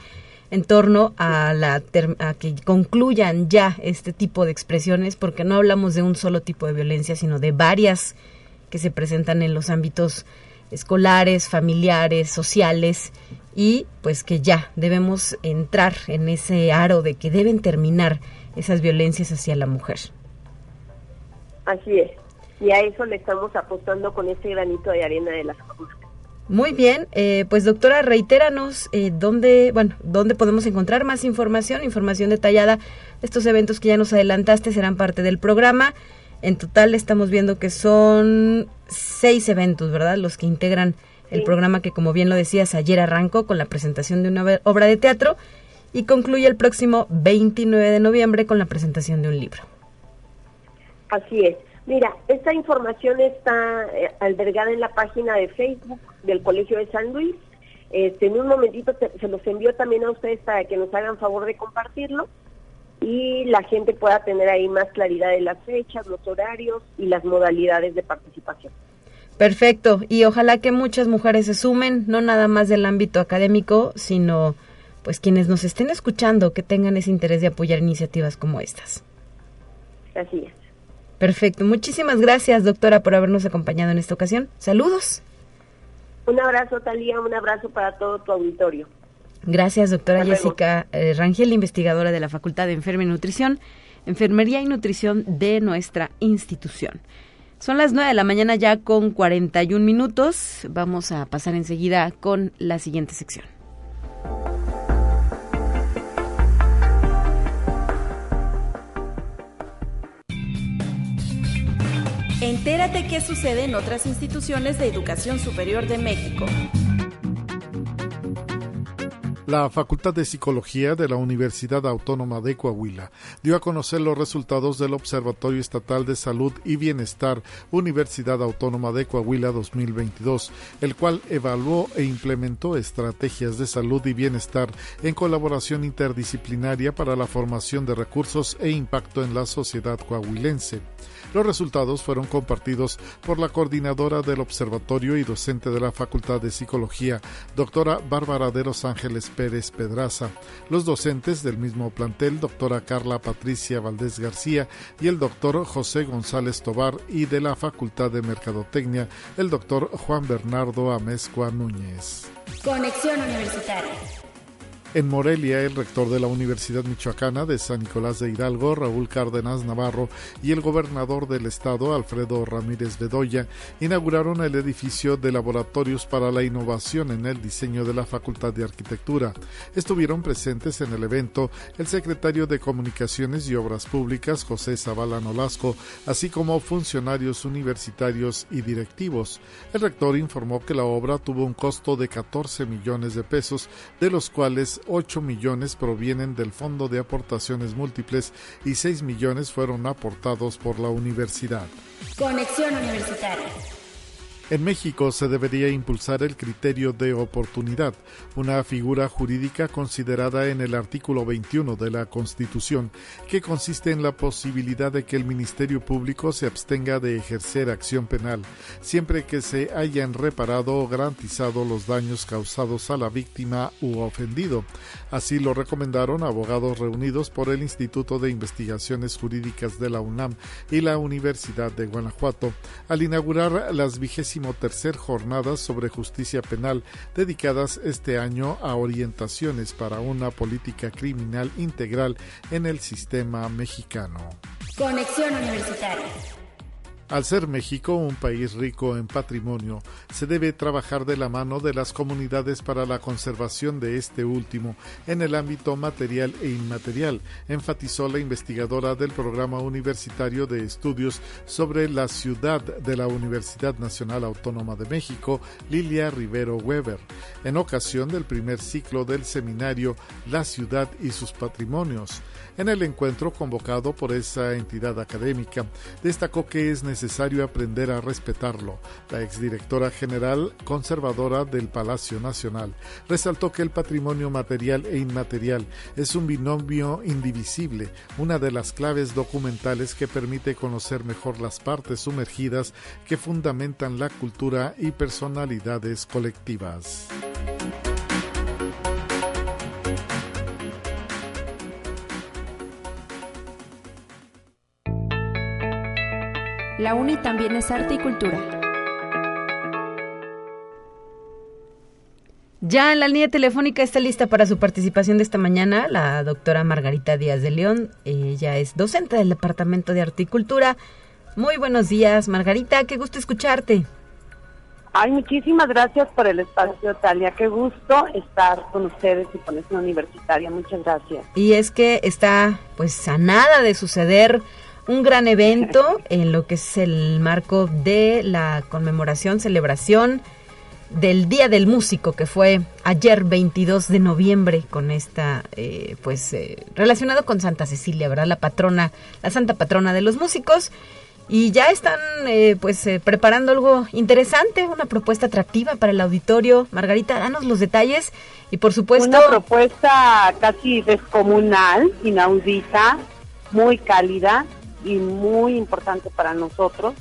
en torno a, la a que concluyan ya este tipo de expresiones, porque no hablamos de un solo tipo de violencia, sino de varias que se presentan en los ámbitos escolares, familiares, sociales, y pues que ya debemos entrar en ese aro de que deben terminar esas violencias hacia la mujer. Así es, y a eso le estamos apostando con ese granito de arena de las cosas. Muy bien, eh, pues doctora, reitéranos eh, dónde, bueno, dónde podemos encontrar más información, información detallada. Estos eventos que ya nos adelantaste serán parte del programa. En total estamos viendo que son seis eventos, ¿verdad? Los que integran el programa que, como bien lo decías, ayer arrancó con la presentación de una obra de teatro y concluye el próximo 29 de noviembre con la presentación de un libro. Así es. Mira, esta información está eh, albergada en la página de Facebook del Colegio de San Luis. Este, en un momentito se los envío también a ustedes para que nos hagan favor de compartirlo y la gente pueda tener ahí más claridad de las fechas, los horarios y las modalidades de participación. Perfecto, y ojalá que muchas mujeres se sumen, no nada más del ámbito académico, sino pues quienes nos estén escuchando que tengan ese interés de apoyar iniciativas como estas. Así es. Perfecto, muchísimas gracias doctora por habernos acompañado en esta ocasión. Saludos. Un abrazo, Talía, un abrazo para todo tu auditorio. Gracias, doctora Jessica eh, Rangel, investigadora de la Facultad de Enfermería y Nutrición, Enfermería y Nutrición de nuestra institución. Son las 9 de la mañana ya con 41 minutos. Vamos a pasar enseguida con la siguiente sección. Entérate qué sucede en otras instituciones de educación superior de México. La Facultad de Psicología de la Universidad Autónoma de Coahuila dio a conocer los resultados del Observatorio Estatal de Salud y Bienestar Universidad Autónoma de Coahuila 2022, el cual evaluó e implementó estrategias de salud y bienestar en colaboración interdisciplinaria para la formación de recursos e impacto en la sociedad coahuilense. Los resultados fueron compartidos por la coordinadora del observatorio y docente de la Facultad de Psicología, doctora Bárbara de los Ángeles Pérez Pedraza, los docentes del mismo plantel, doctora Carla Patricia Valdés García y el doctor José González Tobar, y de la Facultad de Mercadotecnia, el doctor Juan Bernardo Amezcua Núñez. Conexión Universitaria. En Morelia, el rector de la Universidad Michoacana de San Nicolás de Hidalgo, Raúl Cárdenas Navarro, y el gobernador del estado, Alfredo Ramírez Bedoya, inauguraron el edificio de laboratorios para la innovación en el diseño de la Facultad de Arquitectura. Estuvieron presentes en el evento el secretario de Comunicaciones y Obras Públicas, José Zavala Nolasco, así como funcionarios universitarios y directivos. El rector informó que la obra tuvo un costo de 14 millones de pesos, de los cuales 8 millones provienen del Fondo de Aportaciones Múltiples y 6 millones fueron aportados por la universidad. Conexión Universitaria. En México se debería impulsar el criterio de oportunidad, una figura jurídica considerada en el artículo 21 de la Constitución, que consiste en la posibilidad de que el Ministerio Público se abstenga de ejercer acción penal, siempre que se hayan reparado o garantizado los daños causados a la víctima u ofendido. Así lo recomendaron abogados reunidos por el Instituto de Investigaciones Jurídicas de la UNAM y la Universidad de Guanajuato al inaugurar las vigésimas tercer jornadas sobre justicia penal dedicadas este año a orientaciones para una política criminal integral en el sistema mexicano. Conexión Universitaria. Al ser México un país rico en patrimonio, se debe trabajar de la mano de las comunidades para la conservación de este último en el ámbito material e inmaterial, enfatizó la investigadora del Programa Universitario de Estudios sobre la Ciudad de la Universidad Nacional Autónoma de México, Lilia Rivero Weber, en ocasión del primer ciclo del seminario La Ciudad y sus Patrimonios. En el encuentro convocado por esa entidad académica, destacó que es necesario aprender a respetarlo. La exdirectora general conservadora del Palacio Nacional resaltó que el patrimonio material e inmaterial es un binomio indivisible, una de las claves documentales que permite conocer mejor las partes sumergidas que fundamentan la cultura y personalidades colectivas. La UNI también es arte y cultura. Ya en la línea telefónica está lista para su participación de esta mañana la doctora Margarita Díaz de León. Ella es docente del Departamento de Arte y Cultura. Muy buenos días, Margarita. Qué gusto escucharte. Ay, muchísimas gracias por el espacio, Talia. Qué gusto estar con ustedes y con esta universitaria. Muchas gracias. Y es que está pues a nada de suceder un gran evento en lo que es el marco de la conmemoración, celebración del Día del Músico, que fue ayer 22 de noviembre, con esta, eh, pues, eh, relacionado con Santa Cecilia, ¿verdad? La patrona, la santa patrona de los músicos. Y ya están, eh, pues, preparando algo interesante, una propuesta atractiva para el auditorio. Margarita, danos los detalles y, por supuesto... Una propuesta casi descomunal, inaudita, muy cálida, y muy importante para nosotros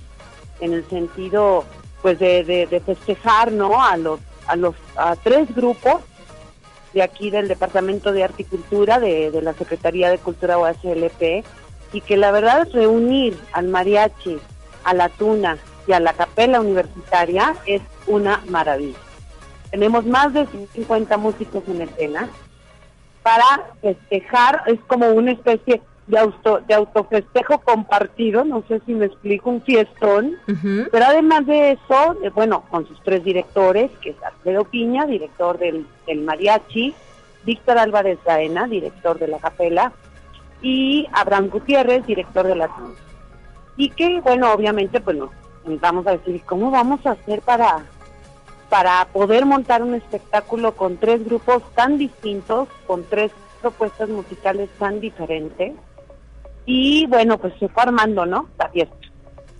en el sentido pues de, festejar no a los a los a tres grupos de aquí del departamento de Articultura de, de la Secretaría de Cultura OACLP y que la verdad reunir al mariachi a la tuna y a la capela universitaria es una maravilla. Tenemos más de 50 músicos en escena. Para festejar es como una especie de auto de autofestejo compartido, no sé si me explico, un fiestón, pero además de eso, eh, bueno, con sus tres directores, que es Alfredo Piña, director del, mariachi, Víctor Álvarez Daena, director de la capela, y Abraham Gutiérrez, director de la Y que, bueno, obviamente, pues nos vamos a decir, ¿cómo vamos a hacer para para poder montar un espectáculo con tres grupos tan distintos, con tres propuestas musicales tan diferentes. Y bueno, pues se fue armando, ¿no? La fiesta.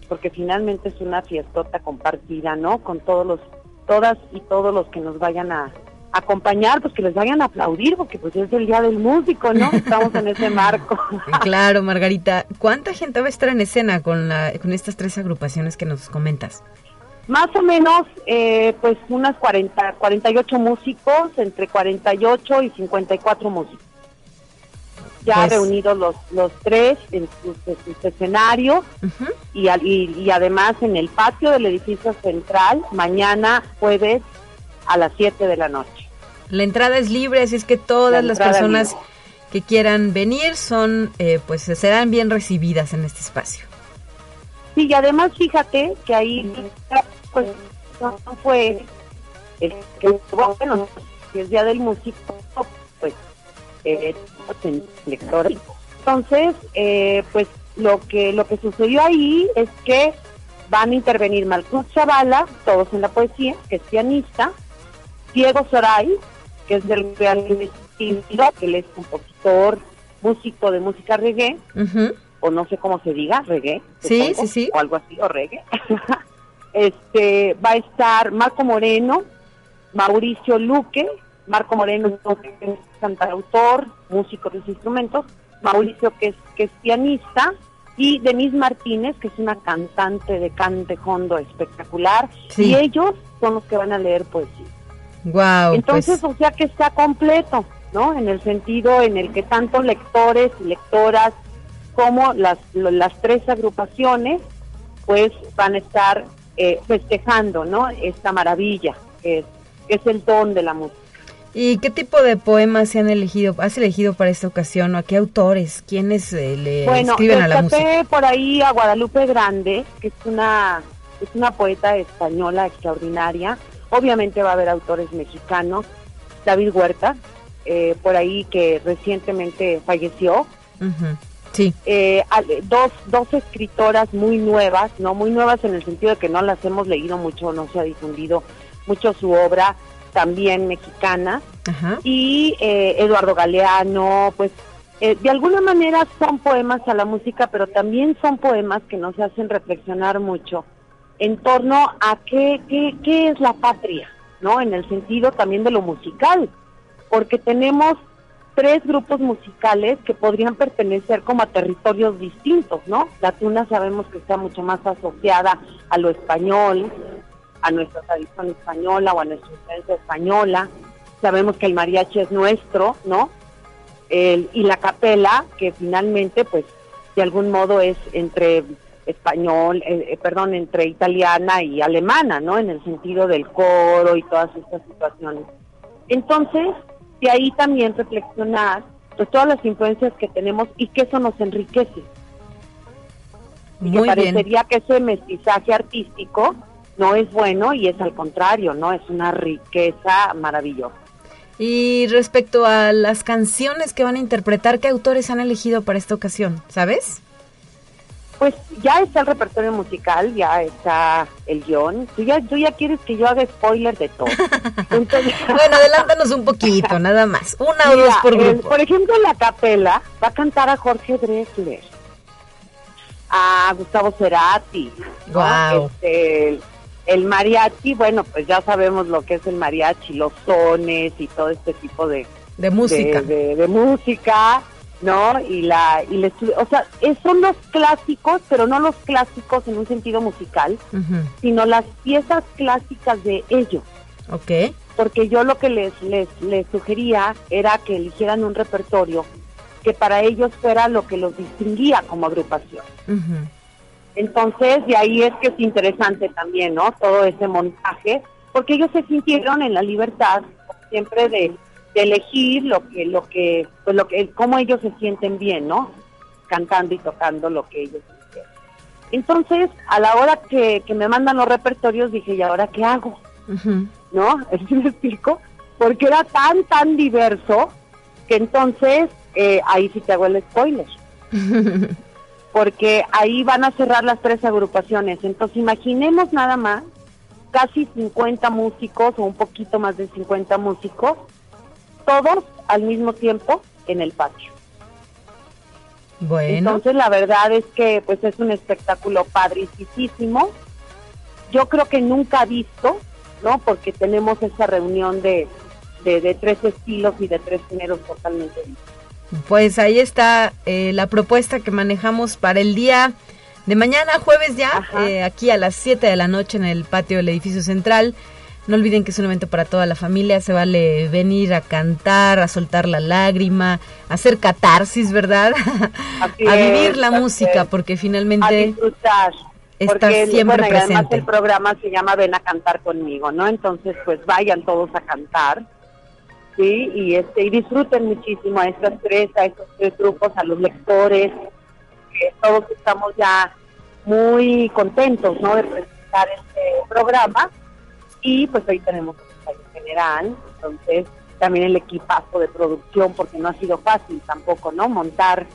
Porque finalmente es una fiestota compartida, ¿no? Con todos los, todas y todos los que nos vayan a acompañar, pues que les vayan a aplaudir, porque pues es el día del músico, ¿no? Estamos en ese marco. claro, Margarita. ¿Cuánta gente va a estar en escena con, la, con estas tres agrupaciones que nos comentas? Más o menos, eh, pues unas 40, 48 músicos, entre 48 y 54 músicos. Ya Pues- reunidos los, los tres en sus, en sus escenarios y, al- y, y además en el patio del edificio central, mañana jueves a las 7 de la noche. La entrada es libre, así es que todas La las personas libre. que quieran venir son, eh, pues serán bien recibidas en este espacio. Sí, y además fíjate que ahí pues no fue el que bueno, es día del músico, eh, lectores. Entonces, eh, pues lo que lo que sucedió ahí es que van a intervenir Malcuz Chavala, todos en la poesía, que es pianista, Diego Soray, que es del Real que él es compositor, músico de música reggae, o no sé cómo se diga, reggae. Sí, sí, sí. O algo así, o reggae. este, va a estar Marco Moreno, Mauricio Luque, Marco Moreno cantautor, músico de los instrumentos, Mauricio que es, que es pianista, y Denise Martínez, que es una cantante de cante hondo espectacular, Sí. y ellos son los que van a leer poesía. Wow, Entonces, pues o sea que está completo, ¿no? En el sentido en el que tanto lectores y lectoras como las, las tres agrupaciones, pues van a estar eh, festejando, ¿no? Esta maravilla que es, que es el don de la música. ¿Y qué tipo de poemas se han elegido, has elegido para esta ocasión o a qué autores, quiénes eh, le Bueno, escriben a la música? por ahí a Guadalupe Grande, que es una, es una poeta española extraordinaria. Obviamente va a haber autores mexicanos. David Huerta, eh, por ahí que recientemente falleció. Sí, Eh, dos, dos escritoras muy nuevas, no muy nuevas en el sentido de que no las hemos leído mucho, no se ha difundido mucho su obra, también mexicana ajá. y eh, Eduardo Galeano, pues eh, de alguna manera son poemas a la música, pero también son poemas que nos hacen reflexionar mucho en torno a qué, qué, qué es la patria, ¿no? En el sentido también de lo musical, porque tenemos tres grupos musicales que podrían pertenecer como a territorios distintos, ¿no? La tuna sabemos que está mucho más asociada a lo español, a nuestra tradición española o a nuestra influencia española. Sabemos que el mariachi es nuestro, ¿no? El- y la capela, que finalmente, pues, de algún modo es entre español, eh, eh, perdón, entre italiana y alemana, ¿no? En el sentido del coro y todas estas situaciones. Entonces, de ahí también reflexionar, pues, todas las influencias que tenemos y que eso nos enriquece. Y que Muy bien. parecería que ese mestizaje artístico no es bueno y es al contrario, ¿no? Es una riqueza maravillosa. Y respecto a las canciones que van a interpretar, ¿qué autores han elegido para esta ocasión? ¿Sabes? Pues ya está el repertorio musical, ya está el guion. Tú ya, tú ya quieres que yo haga spoiler de todo. Entonces, Bueno, adelántanos un poquito, nada más. Una o dos por el- grupo. por ejemplo, la capela va a cantar a Jorge Drexler, a Gustavo Cerati. ¿no? Guau. Este, el, mariachi, bueno, pues ya sabemos lo que es el mariachi, los sones y todo este tipo de, De música. de, de- de música, ¿no? Y la, y la estu- o sea, son los clásicos, pero no los clásicos en un sentido musical, sino las piezas clásicas de ellos. Ok. Porque yo lo que les, les, les sugería era que eligieran un repertorio que para ellos fuera lo que los distinguía como agrupación. Entonces, de ahí es que es interesante también, ¿no? Todo ese montaje, porque ellos se sintieron en la libertad siempre de, de elegir lo que, lo que, pues lo que, cómo ellos se sienten bien, ¿no? Cantando y tocando lo que ellos quisieran. Entonces, a la hora que, que me mandan los repertorios, dije, ¿y ahora qué hago? Ujú. ¿no? ¿Sí me explico? Porque era tan, tan diverso que entonces eh, ahí sí te hago el spoiler. Porque ahí van a cerrar las tres agrupaciones. Entonces imaginemos nada más casi 50 músicos o un poquito más de 50 músicos, todos al mismo tiempo en el patio. Bueno. Entonces la verdad es que pues es un espectáculo padricísimo. Yo creo que nunca visto, ¿no? Porque tenemos esa reunión de, de, tres estilos y de tres géneros totalmente distintos. Pues ahí está eh, la propuesta que manejamos para el día de mañana, jueves ya, eh, aquí a las 7 de la noche en el patio del edificio central. No olviden que es un evento para toda la familia, se vale venir a cantar, a soltar la lágrima, a hacer catarsis, ¿verdad? a vivir la música, porque finalmente... A disfrutar. Está siempre bueno, presente. además el programa se llama Ven a cantar conmigo, ¿no? Entonces, pues vayan todos a cantar, ¿sí? Y, este, y disfruten muchísimo a estas tres, a estos tres grupos, a los lectores, que todos estamos ya muy contentos, ¿no? De presentar este programa y pues hoy tenemos un general, entonces también el equipazo de producción, porque no ha sido fácil tampoco, ¿no? Montar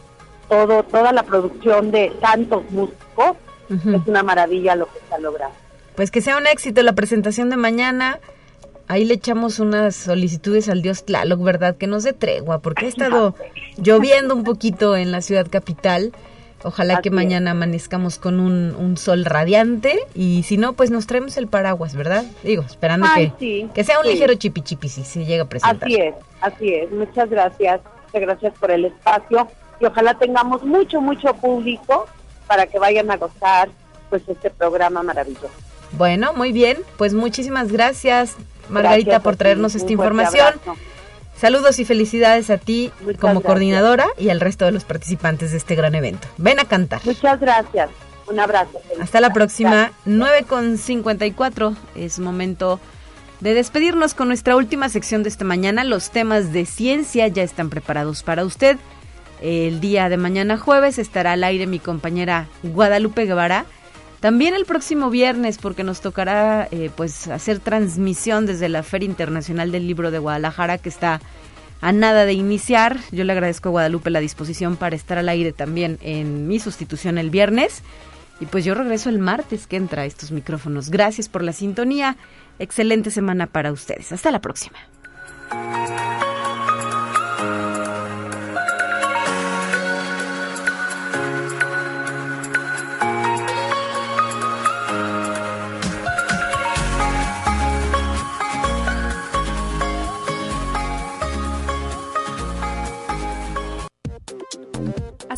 todo, toda la producción de tantos músicos, es una maravilla lo que se ha logrado. Pues que sea un éxito la presentación de mañana. Ahí le echamos unas solicitudes al dios Tlaloc, ¿verdad? Que nos dé tregua, porque ha estado lloviendo un poquito en la ciudad capital Ojalá que mañana amanezcamos con un, sol radiante y si no, pues nos traemos el paraguas, ¿verdad? Digo, esperando que, que sea un ligero chipi chipi si se llega a presentar. Así es, así es. Muchas gracias. Muchas gracias por el espacio y ojalá tengamos mucho, mucho público para que vayan a gozar pues este programa maravilloso. Bueno, muy bien. Pues muchísimas gracias, Margarita, por traernos esta información. Saludos y felicidades a ti como coordinadora y al resto de los participantes de este gran evento. Ven a cantar. Muchas gracias. Un abrazo. Hasta la próxima. 9 con 54. Es momento de despedirnos con nuestra última sección de esta mañana. Los temas de ciencia ya están preparados para usted. El día de mañana jueves estará al aire mi compañera Guadalupe Guevara también el próximo viernes, porque nos tocará eh, pues hacer transmisión desde la Feria Internacional del Libro de Guadalajara, que está a nada de iniciar. Yo le agradezco a Guadalupe la disposición para estar al aire también en mi sustitución el viernes. Y pues yo regreso el martes que entra a estos micrófonos. Gracias por la sintonía. Excelente semana para ustedes. Hasta la próxima.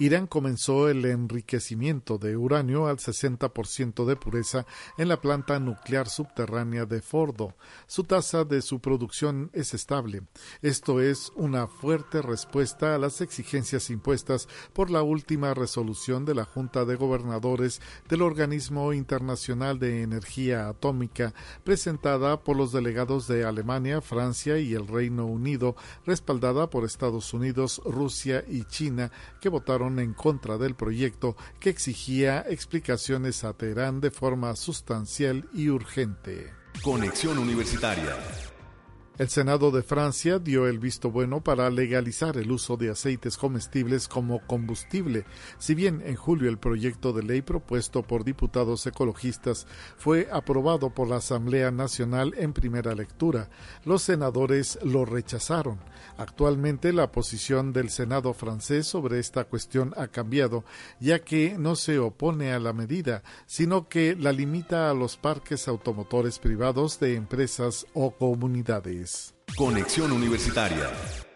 Irán comenzó el enriquecimiento de uranio al 60% de pureza en la planta nuclear subterránea de Fordo. Su tasa de su producción es estable. Esto es una fuerte respuesta a las exigencias impuestas por la última resolución de la Junta de Gobernadores del Organismo Internacional de Energía Atómica, presentada por los delegados de Alemania, Francia y el Reino Unido, respaldada por Estados Unidos, Rusia y China, que votaron en contra del proyecto que exigía explicaciones a Teherán de forma sustancial y urgente. Conexión Universitaria. El Senado de Francia dio el visto bueno para legalizar el uso de aceites comestibles como combustible. Si bien en julio el proyecto de ley propuesto por diputados ecologistas fue aprobado por la Asamblea Nacional en primera lectura, los senadores lo rechazaron. Actualmente la posición del Senado francés sobre esta cuestión ha cambiado, ya que no se opone a la medida, sino que la limita a los parques automotores privados de empresas o comunidades. Conexión Universitaria.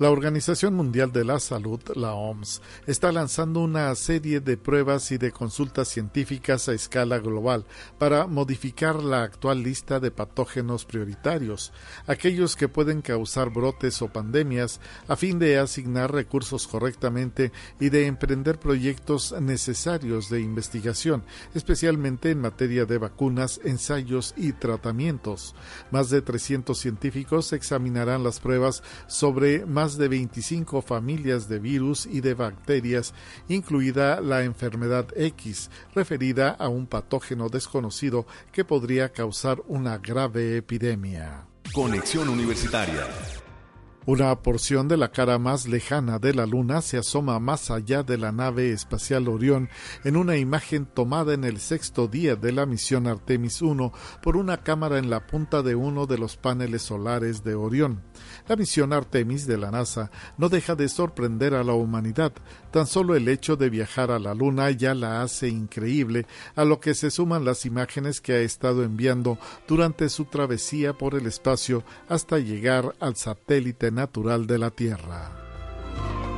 La Organización Mundial de la Salud, la OMS, está lanzando una serie de pruebas y de consultas científicas a escala global para modificar la actual lista de patógenos prioritarios, aquellos que pueden causar brotes o pandemias, a fin de asignar recursos correctamente y de emprender proyectos necesarios de investigación, especialmente en materia de vacunas, ensayos y tratamientos. Más de 300 científicos examinarán las pruebas sobre más de 25 familias de virus y de bacterias, incluida la enfermedad X, referida a un patógeno desconocido que podría causar una grave epidemia. Conexión Universitaria. Una porción de la cara más lejana de la Luna se asoma más allá de la nave espacial Orión en una imagen tomada en el sexto día de la misión Artemis 1 por una cámara en la punta de uno de los paneles solares de Orión. La misión Artemis de la NASA no deja de sorprender a la humanidad. Tan solo el hecho de viajar a la Luna ya la hace increíble, a lo que se suman las imágenes que ha estado enviando durante su travesía por el espacio hasta llegar al satélite natural de la Tierra.